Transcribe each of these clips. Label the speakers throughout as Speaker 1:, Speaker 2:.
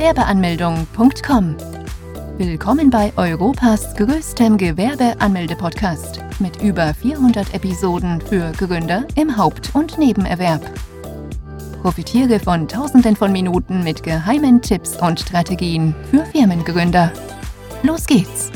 Speaker 1: Gewerbeanmeldung.com. Willkommen bei Europas größtem Gewerbeanmelde-Podcast mit über 400 Episoden für Gründer im Haupt- und Nebenerwerb. Profitiere von Tausenden von Minuten mit geheimen Tipps und Strategien für Firmengründer. Los geht's!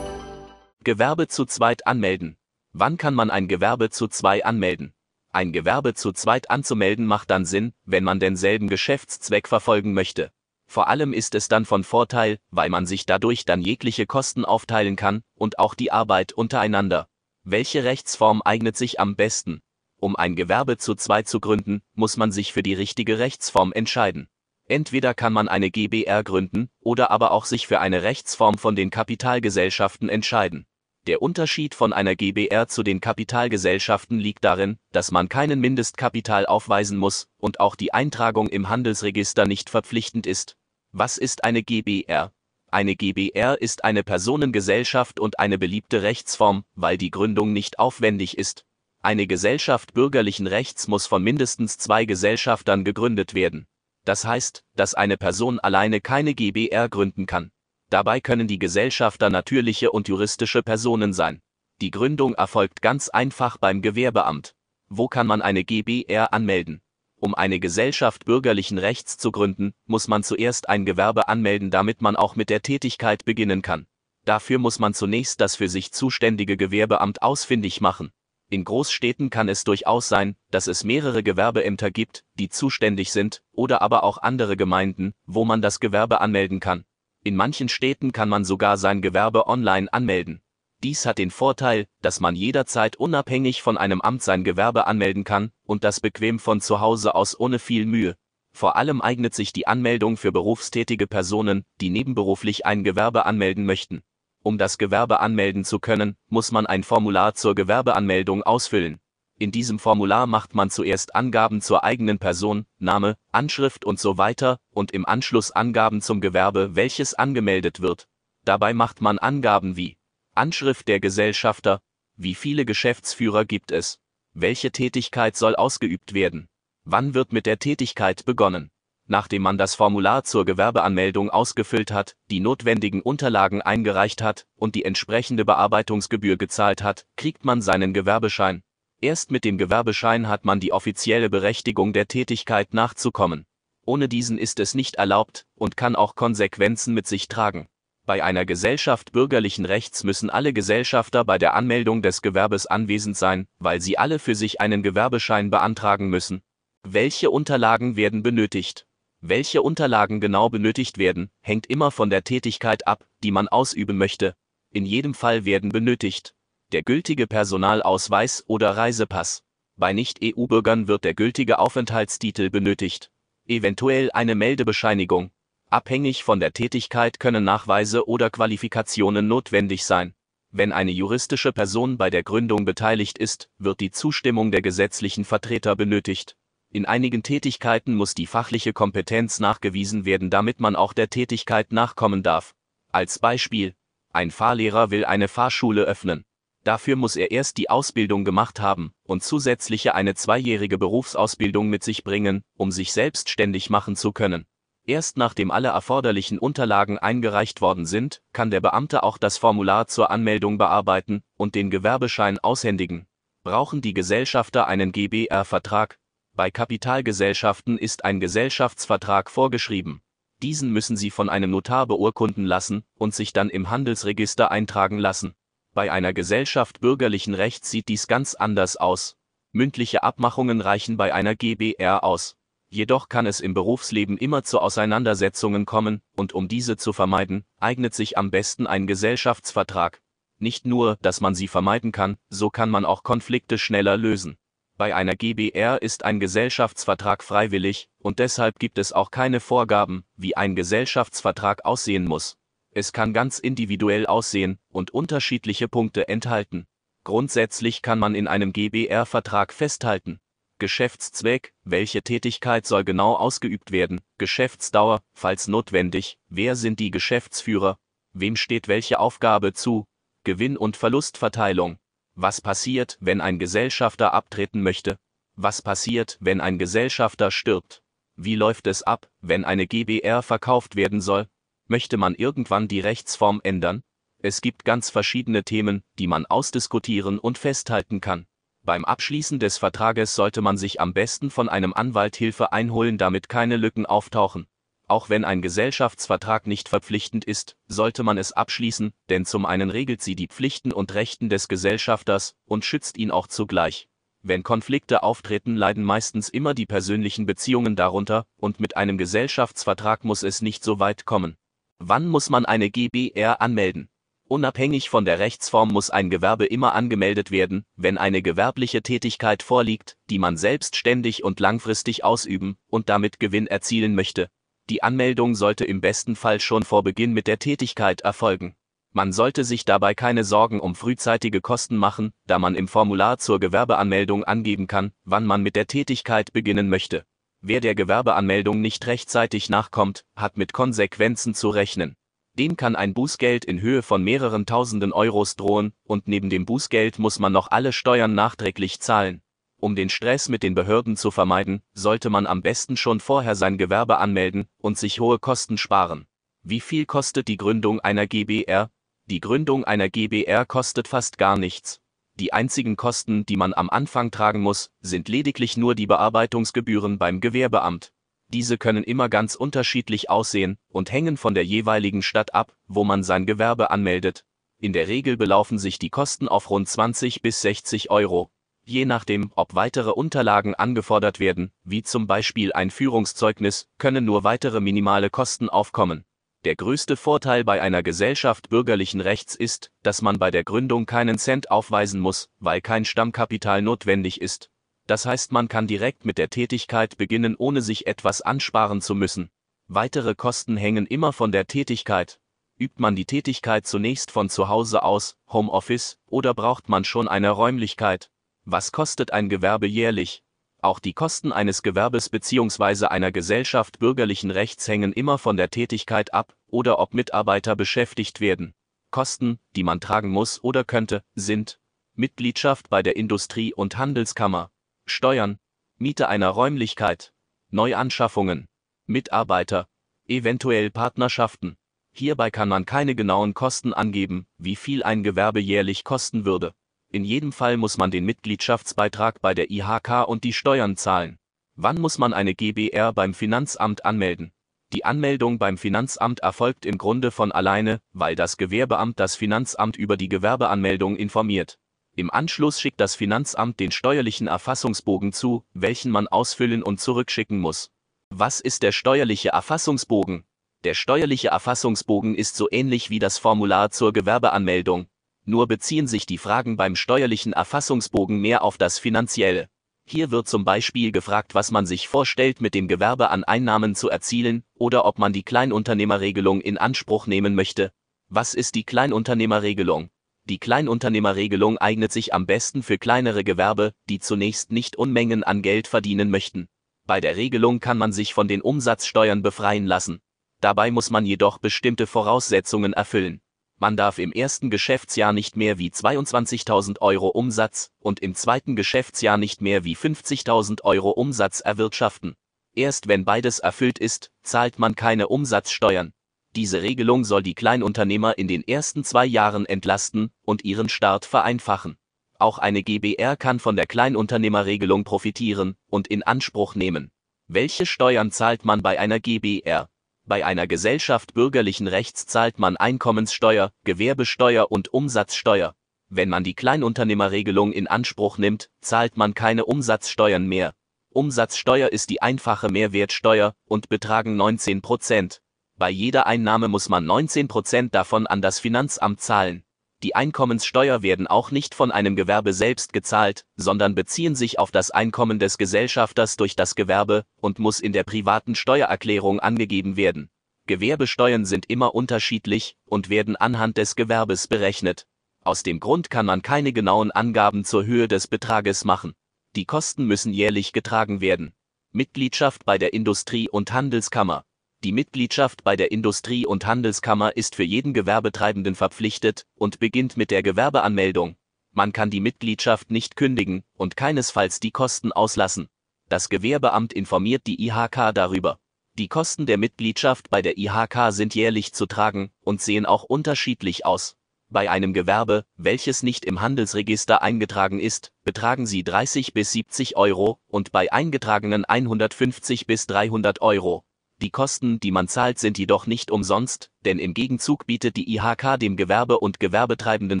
Speaker 2: Gewerbe zu zweit anmelden. Wann kann man ein Gewerbe zu zwei anmelden? Ein Gewerbe zu zweit anzumelden macht dann Sinn, wenn man denselben Geschäftszweck verfolgen möchte. Vor allem ist es dann von Vorteil, weil man sich dadurch dann jegliche Kosten aufteilen kann und auch die Arbeit untereinander. Welche Rechtsform eignet sich am besten? Um ein Gewerbe zu zweit zu gründen, muss man sich für die richtige Rechtsform entscheiden. Entweder kann man eine GBR gründen oder aber auch sich für eine Rechtsform von den Kapitalgesellschaften entscheiden. Der Unterschied von einer GbR zu den Kapitalgesellschaften liegt darin, dass man keinen Mindestkapital aufweisen muss und auch die Eintragung im Handelsregister nicht verpflichtend ist. Was ist eine GbR? Eine GbR ist eine Personengesellschaft und eine beliebte Rechtsform, weil die Gründung nicht aufwendig ist. Eine Gesellschaft bürgerlichen Rechts muss von mindestens zwei Gesellschaftern gegründet werden. Das heißt, dass eine Person alleine keine GbR gründen kann. Dabei können die Gesellschafter natürliche und juristische Personen sein. Die Gründung erfolgt ganz einfach beim Gewerbeamt. Wo kann man eine GbR anmelden? Um eine Gesellschaft bürgerlichen Rechts zu gründen, muss man zuerst ein Gewerbe anmelden, damit man auch mit der Tätigkeit beginnen kann. Dafür muss man zunächst das für sich zuständige Gewerbeamt ausfindig machen. In Großstädten kann es durchaus sein, dass es mehrere Gewerbeämter gibt, die zuständig sind, oder aber auch andere Gemeinden, wo man das Gewerbe anmelden kann. In manchen Städten kann man sogar sein Gewerbe online anmelden. Dies hat den Vorteil, dass man jederzeit unabhängig von einem Amt sein Gewerbe anmelden kann und das bequem von zu Hause aus ohne viel Mühe. Vor allem eignet sich die Anmeldung für berufstätige Personen, die nebenberuflich ein Gewerbe anmelden möchten. Um das Gewerbe anmelden zu können, muss man ein Formular zur Gewerbeanmeldung ausfüllen. In diesem Formular macht man zuerst Angaben zur eigenen Person, Name, Anschrift und so weiter und im Anschluss Angaben zum Gewerbe, welches angemeldet wird. Dabei macht man Angaben wie Anschrift der Gesellschafter, wie viele Geschäftsführer gibt es, welche Tätigkeit soll ausgeübt werden, wann wird mit der Tätigkeit begonnen. Nachdem man das Formular zur Gewerbeanmeldung ausgefüllt hat, die notwendigen Unterlagen eingereicht hat und die entsprechende Bearbeitungsgebühr gezahlt hat, kriegt man seinen Gewerbeschein. Erst mit dem Gewerbeschein hat man die offizielle Berechtigung der Tätigkeit nachzukommen. Ohne diesen ist es nicht erlaubt und kann auch Konsequenzen mit sich tragen. Bei einer Gesellschaft bürgerlichen Rechts müssen alle Gesellschafter bei der Anmeldung des Gewerbes anwesend sein, weil sie alle für sich einen Gewerbeschein beantragen müssen. Welche Unterlagen werden benötigt? Welche Unterlagen genau benötigt werden, hängt immer von der Tätigkeit ab, die man ausüben möchte. In jedem Fall werden benötigt der gültige Personalausweis oder Reisepass. Bei Nicht-EU-Bürgern wird der gültige Aufenthaltstitel benötigt. Eventuell eine Meldebescheinigung. Abhängig von der Tätigkeit können Nachweise oder Qualifikationen notwendig sein. Wenn eine juristische Person bei der Gründung beteiligt ist, wird die Zustimmung der gesetzlichen Vertreter benötigt. In einigen Tätigkeiten muss die fachliche Kompetenz nachgewiesen werden, damit man auch der Tätigkeit nachkommen darf. Als Beispiel, ein Fahrlehrer will eine Fahrschule öffnen. Dafür muss er erst die Ausbildung gemacht haben und zusätzliche eine zweijährige Berufsausbildung mit sich bringen, um sich selbstständig machen zu können. Erst nachdem alle erforderlichen Unterlagen eingereicht worden sind, kann der Beamte auch das Formular zur Anmeldung bearbeiten und den Gewerbeschein aushändigen. Brauchen die Gesellschafter einen GBR-Vertrag? Bei Kapitalgesellschaften ist ein Gesellschaftsvertrag vorgeschrieben. Diesen müssen sie von einem Notar beurkunden lassen und sich dann im Handelsregister eintragen lassen. Bei einer Gesellschaft bürgerlichen Rechts sieht dies ganz anders aus. Mündliche Abmachungen reichen bei einer GbR aus. Jedoch kann es im Berufsleben immer zu Auseinandersetzungen kommen, und um diese zu vermeiden, eignet sich am besten ein Gesellschaftsvertrag. Nicht nur, dass man sie vermeiden kann, so kann man auch Konflikte schneller lösen. Bei einer GbR ist ein Gesellschaftsvertrag freiwillig, und deshalb gibt es auch keine Vorgaben, wie ein Gesellschaftsvertrag aussehen muss. Es kann ganz individuell aussehen und unterschiedliche Punkte enthalten. Grundsätzlich kann man in einem GBR-Vertrag festhalten. Geschäftszweck, welche Tätigkeit soll genau ausgeübt werden, Geschäftsdauer, falls notwendig, wer sind die Geschäftsführer, wem steht welche Aufgabe zu, Gewinn- und Verlustverteilung. Was passiert, wenn ein Gesellschafter abtreten möchte? Was passiert, wenn ein Gesellschafter stirbt? Wie läuft es ab, wenn eine GBR verkauft werden soll? Möchte man irgendwann die Rechtsform ändern? Es gibt ganz verschiedene Themen, die man ausdiskutieren und festhalten kann. Beim Abschließen des Vertrages sollte man sich am besten von einem Anwalt Hilfe einholen, damit keine Lücken auftauchen. Auch wenn ein Gesellschaftsvertrag nicht verpflichtend ist, sollte man es abschließen, denn zum einen regelt sie die Pflichten und Rechten des Gesellschafters und schützt ihn auch zugleich. Wenn Konflikte auftreten, leiden meistens immer die persönlichen Beziehungen darunter, und mit einem Gesellschaftsvertrag muss es nicht so weit kommen. Wann muss man eine GBR anmelden? Unabhängig von der Rechtsform muss ein Gewerbe immer angemeldet werden, wenn eine gewerbliche Tätigkeit vorliegt, die man selbstständig und langfristig ausüben und damit Gewinn erzielen möchte. Die Anmeldung sollte im besten Fall schon vor Beginn mit der Tätigkeit erfolgen. Man sollte sich dabei keine Sorgen um frühzeitige Kosten machen, da man im Formular zur Gewerbeanmeldung angeben kann, wann man mit der Tätigkeit beginnen möchte. Wer der Gewerbeanmeldung nicht rechtzeitig nachkommt, hat mit Konsequenzen zu rechnen. Dem kann ein Bußgeld in Höhe von mehreren tausenden Euros drohen, und neben dem Bußgeld muss man noch alle Steuern nachträglich zahlen. Um den Stress mit den Behörden zu vermeiden, sollte man am besten schon vorher sein Gewerbe anmelden und sich hohe Kosten sparen. Wie viel kostet die Gründung einer GBR? Die Gründung einer GBR kostet fast gar nichts. Die einzigen Kosten, die man am Anfang tragen muss, sind lediglich nur die Bearbeitungsgebühren beim Gewerbeamt. Diese können immer ganz unterschiedlich aussehen und hängen von der jeweiligen Stadt ab, wo man sein Gewerbe anmeldet. In der Regel belaufen sich die Kosten auf rund 20 bis 60 Euro. Je nachdem, ob weitere Unterlagen angefordert werden, wie zum Beispiel ein Führungszeugnis, können nur weitere minimale Kosten aufkommen. Der größte Vorteil bei einer Gesellschaft bürgerlichen Rechts ist, dass man bei der Gründung keinen Cent aufweisen muss, weil kein Stammkapital notwendig ist. Das heißt, man kann direkt mit der Tätigkeit beginnen, ohne sich etwas ansparen zu müssen. Weitere Kosten hängen immer von der Tätigkeit. Übt man die Tätigkeit zunächst von zu Hause aus, Homeoffice, oder braucht man schon eine Räumlichkeit? Was kostet ein Gewerbe jährlich? Auch die Kosten eines Gewerbes bzw. einer Gesellschaft bürgerlichen Rechts hängen immer von der Tätigkeit ab oder ob Mitarbeiter beschäftigt werden. Kosten, die man tragen muss oder könnte, sind Mitgliedschaft bei der Industrie- und Handelskammer, Steuern, Miete einer Räumlichkeit, Neuanschaffungen, Mitarbeiter, eventuell Partnerschaften. Hierbei kann man keine genauen Kosten angeben, wie viel ein Gewerbe jährlich kosten würde. In jedem Fall muss man den Mitgliedschaftsbeitrag bei der IHK und die Steuern zahlen. Wann muss man eine GBR beim Finanzamt anmelden? Die Anmeldung beim Finanzamt erfolgt im Grunde von alleine, weil das Gewerbeamt das Finanzamt über die Gewerbeanmeldung informiert. Im Anschluss schickt das Finanzamt den steuerlichen Erfassungsbogen zu, welchen man ausfüllen und zurückschicken muss. Was ist der steuerliche Erfassungsbogen? Der steuerliche Erfassungsbogen ist so ähnlich wie das Formular zur Gewerbeanmeldung, nur beziehen sich die Fragen beim steuerlichen Erfassungsbogen mehr auf das Finanzielle. Hier wird zum Beispiel gefragt, was man sich vorstellt, mit dem Gewerbe an Einnahmen zu erzielen, oder ob man die Kleinunternehmerregelung in Anspruch nehmen möchte. Was ist die Kleinunternehmerregelung? Die Kleinunternehmerregelung eignet sich am besten für kleinere Gewerbe, die zunächst nicht Unmengen an Geld verdienen möchten. Bei der Regelung kann man sich von den Umsatzsteuern befreien lassen. Dabei muss man jedoch bestimmte Voraussetzungen erfüllen. Man darf im ersten Geschäftsjahr nicht mehr wie 22.000 Euro Umsatz und im zweiten Geschäftsjahr nicht mehr wie 50.000 Euro Umsatz erwirtschaften. Erst wenn beides erfüllt ist, zahlt man keine Umsatzsteuern. Diese Regelung soll die Kleinunternehmer in den ersten zwei Jahren entlasten und ihren Start vereinfachen. Auch eine GBR kann von der Kleinunternehmerregelung profitieren und in Anspruch nehmen. Welche Steuern zahlt man bei einer GBR? Bei einer Gesellschaft bürgerlichen Rechts zahlt man Einkommenssteuer, Gewerbesteuer und Umsatzsteuer. Wenn man die Kleinunternehmerregelung in Anspruch nimmt, zahlt man keine Umsatzsteuern mehr. Umsatzsteuer ist die einfache Mehrwertsteuer und betragen 19 Prozent. Bei jeder Einnahme muss man 19 Prozent davon an das Finanzamt zahlen. Die Einkommenssteuer werden auch nicht von einem Gewerbe selbst gezahlt, sondern beziehen sich auf das Einkommen des Gesellschafters durch das Gewerbe und muss in der privaten Steuererklärung angegeben werden. Gewerbesteuern sind immer unterschiedlich und werden anhand des Gewerbes berechnet. Aus dem Grund kann man keine genauen Angaben zur Höhe des Betrages machen. Die Kosten müssen jährlich getragen werden. Mitgliedschaft bei der Industrie- und Handelskammer. Die Mitgliedschaft bei der Industrie- und Handelskammer ist für jeden Gewerbetreibenden verpflichtet und beginnt mit der Gewerbeanmeldung. Man kann die Mitgliedschaft nicht kündigen und keinesfalls die Kosten auslassen. Das Gewerbeamt informiert die IHK darüber. Die Kosten der Mitgliedschaft bei der IHK sind jährlich zu tragen und sehen auch unterschiedlich aus. Bei einem Gewerbe, welches nicht im Handelsregister eingetragen ist, betragen sie 30 bis 70 Euro und bei eingetragenen 150 bis 300 Euro. Die Kosten, die man zahlt, sind jedoch nicht umsonst, denn im Gegenzug bietet die IHK dem Gewerbe und Gewerbetreibenden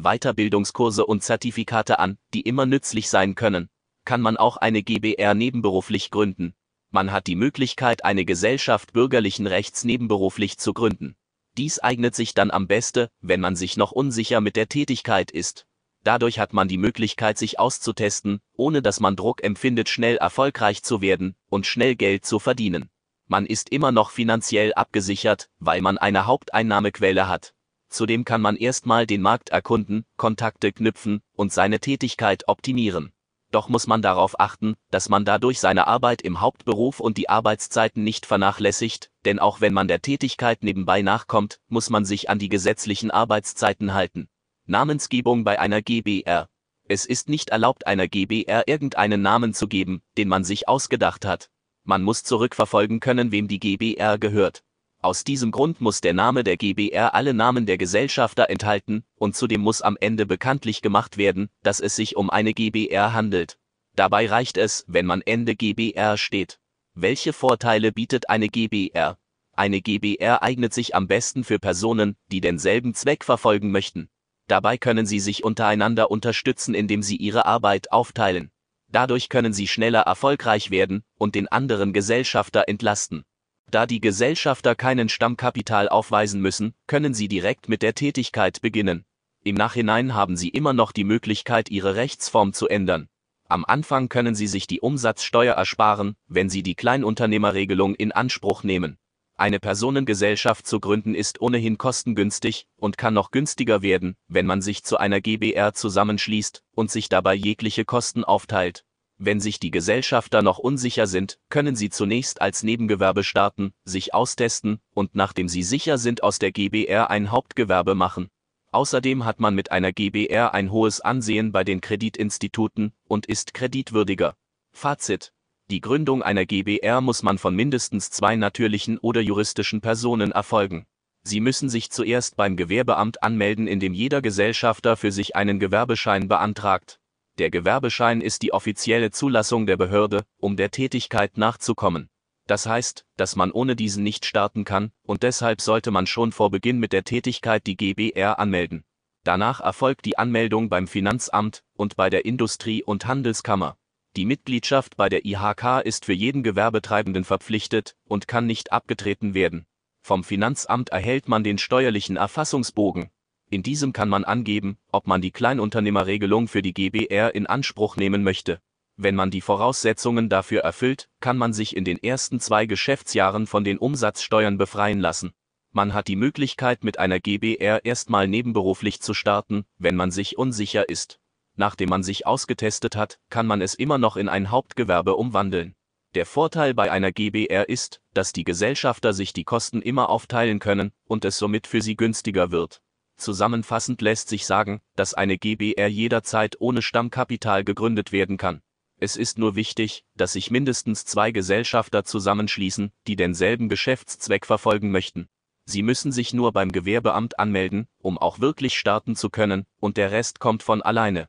Speaker 2: Weiterbildungskurse und Zertifikate an, die immer nützlich sein können. Kann man auch eine GBR nebenberuflich gründen? Man hat die Möglichkeit, eine Gesellschaft bürgerlichen Rechts nebenberuflich zu gründen. Dies eignet sich dann am besten, wenn man sich noch unsicher mit der Tätigkeit ist. Dadurch hat man die Möglichkeit, sich auszutesten, ohne dass man Druck empfindet, schnell erfolgreich zu werden und schnell Geld zu verdienen. Man ist immer noch finanziell abgesichert, weil man eine Haupteinnahmequelle hat. Zudem kann man erstmal den Markt erkunden, Kontakte knüpfen und seine Tätigkeit optimieren doch muss man darauf achten, dass man dadurch seine Arbeit im Hauptberuf und die Arbeitszeiten nicht vernachlässigt, denn auch wenn man der Tätigkeit nebenbei nachkommt, muss man sich an die gesetzlichen Arbeitszeiten halten. Namensgebung bei einer GBR. Es ist nicht erlaubt, einer GBR irgendeinen Namen zu geben, den man sich ausgedacht hat. Man muss zurückverfolgen können, wem die GBR gehört. Aus diesem Grund muss der Name der GBR alle Namen der Gesellschafter enthalten, und zudem muss am Ende bekanntlich gemacht werden, dass es sich um eine GBR handelt. Dabei reicht es, wenn man Ende GBR steht. Welche Vorteile bietet eine GBR? Eine GBR eignet sich am besten für Personen, die denselben Zweck verfolgen möchten. Dabei können sie sich untereinander unterstützen, indem sie ihre Arbeit aufteilen. Dadurch können sie schneller erfolgreich werden und den anderen Gesellschafter entlasten. Da die Gesellschafter keinen Stammkapital aufweisen müssen, können sie direkt mit der Tätigkeit beginnen. Im Nachhinein haben sie immer noch die Möglichkeit, ihre Rechtsform zu ändern. Am Anfang können sie sich die Umsatzsteuer ersparen, wenn sie die Kleinunternehmerregelung in Anspruch nehmen. Eine Personengesellschaft zu gründen ist ohnehin kostengünstig und kann noch günstiger werden, wenn man sich zu einer GBR zusammenschließt und sich dabei jegliche Kosten aufteilt. Wenn sich die Gesellschafter noch unsicher sind, können sie zunächst als Nebengewerbe starten, sich austesten und nachdem sie sicher sind aus der GBR ein Hauptgewerbe machen. Außerdem hat man mit einer GBR ein hohes Ansehen bei den Kreditinstituten und ist kreditwürdiger. Fazit. Die Gründung einer GBR muss man von mindestens zwei natürlichen oder juristischen Personen erfolgen. Sie müssen sich zuerst beim Gewerbeamt anmelden, in dem jeder Gesellschafter für sich einen Gewerbeschein beantragt. Der Gewerbeschein ist die offizielle Zulassung der Behörde, um der Tätigkeit nachzukommen. Das heißt, dass man ohne diesen nicht starten kann, und deshalb sollte man schon vor Beginn mit der Tätigkeit die GBR anmelden. Danach erfolgt die Anmeldung beim Finanzamt und bei der Industrie- und Handelskammer. Die Mitgliedschaft bei der IHK ist für jeden Gewerbetreibenden verpflichtet und kann nicht abgetreten werden. Vom Finanzamt erhält man den steuerlichen Erfassungsbogen, in diesem kann man angeben, ob man die Kleinunternehmerregelung für die GBR in Anspruch nehmen möchte. Wenn man die Voraussetzungen dafür erfüllt, kann man sich in den ersten zwei Geschäftsjahren von den Umsatzsteuern befreien lassen. Man hat die Möglichkeit, mit einer GBR erstmal nebenberuflich zu starten, wenn man sich unsicher ist. Nachdem man sich ausgetestet hat, kann man es immer noch in ein Hauptgewerbe umwandeln. Der Vorteil bei einer GBR ist, dass die Gesellschafter sich die Kosten immer aufteilen können und es somit für sie günstiger wird. Zusammenfassend lässt sich sagen, dass eine GBR jederzeit ohne Stammkapital gegründet werden kann. Es ist nur wichtig, dass sich mindestens zwei Gesellschafter zusammenschließen, die denselben Geschäftszweck verfolgen möchten. Sie müssen sich nur beim Gewerbeamt anmelden, um auch wirklich starten zu können, und der Rest kommt von alleine.